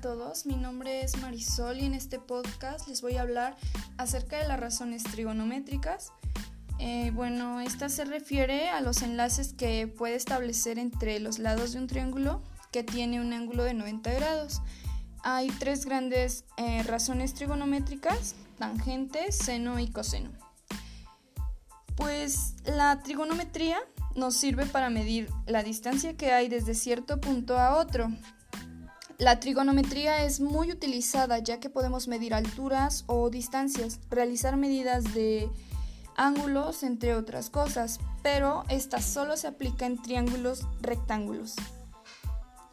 todos, mi nombre es Marisol y en este podcast les voy a hablar acerca de las razones trigonométricas. Eh, bueno, esta se refiere a los enlaces que puede establecer entre los lados de un triángulo que tiene un ángulo de 90 grados. Hay tres grandes eh, razones trigonométricas, tangente, seno y coseno. Pues la trigonometría nos sirve para medir la distancia que hay desde cierto punto a otro, la trigonometría es muy utilizada ya que podemos medir alturas o distancias, realizar medidas de ángulos, entre otras cosas, pero esta solo se aplica en triángulos rectángulos.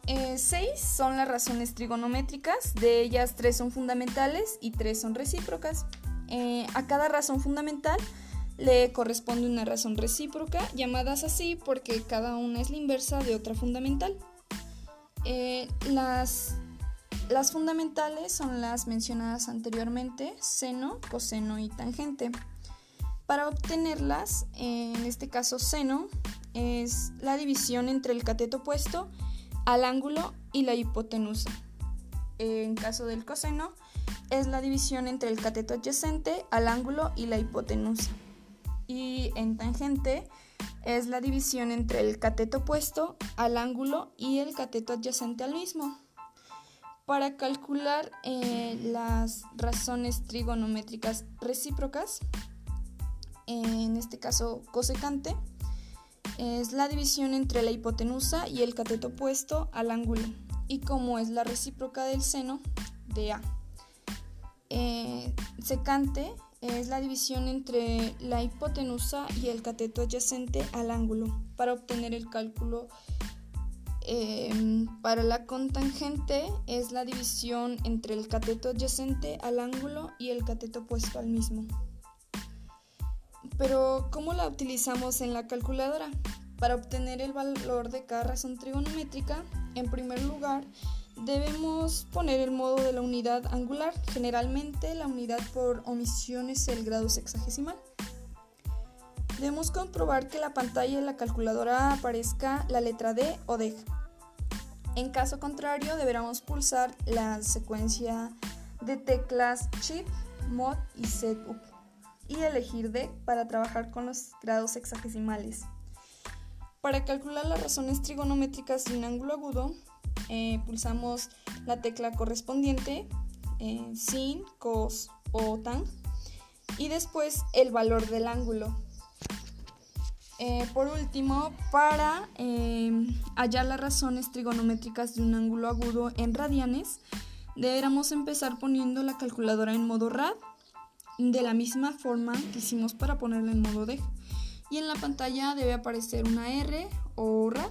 Eh, seis son las razones trigonométricas, de ellas tres son fundamentales y tres son recíprocas. Eh, a cada razón fundamental le corresponde una razón recíproca, llamadas así porque cada una es la inversa de otra fundamental. Eh, las, las fundamentales son las mencionadas anteriormente, seno, coseno y tangente. Para obtenerlas, en este caso seno, es la división entre el cateto opuesto al ángulo y la hipotenusa. En caso del coseno, es la división entre el cateto adyacente al ángulo y la hipotenusa. Y en tangente, es la división entre el cateto opuesto al ángulo y el cateto adyacente al mismo. Para calcular eh, las razones trigonométricas recíprocas, en este caso cosecante, es la división entre la hipotenusa y el cateto opuesto al ángulo, y como es la recíproca del seno de A. Eh, secante es la división entre la hipotenusa y el cateto adyacente al ángulo para obtener el cálculo. Em, para la contangente es la división entre el cateto adyacente al ángulo y el cateto opuesto al mismo. Pero, ¿cómo la utilizamos en la calculadora? Para obtener el valor de cada razón trigonométrica, en primer lugar, Debemos poner el modo de la unidad angular. Generalmente la unidad por omisión es el grado sexagesimal. Debemos comprobar que la pantalla de la calculadora aparezca la letra D o D. En caso contrario, deberemos pulsar la secuencia de teclas Shift, Mod y Setup y elegir D para trabajar con los grados sexagesimales. Para calcular las razones trigonométricas un ángulo agudo, eh, pulsamos la tecla correspondiente, eh, sin, cos o tan, y después el valor del ángulo. Eh, por último, para hallar las razones trigonométricas de un ángulo agudo en radianes, deberemos empezar poniendo la calculadora en modo rad, de la misma forma que hicimos para ponerla en modo deg. Y en la pantalla debe aparecer una R o rad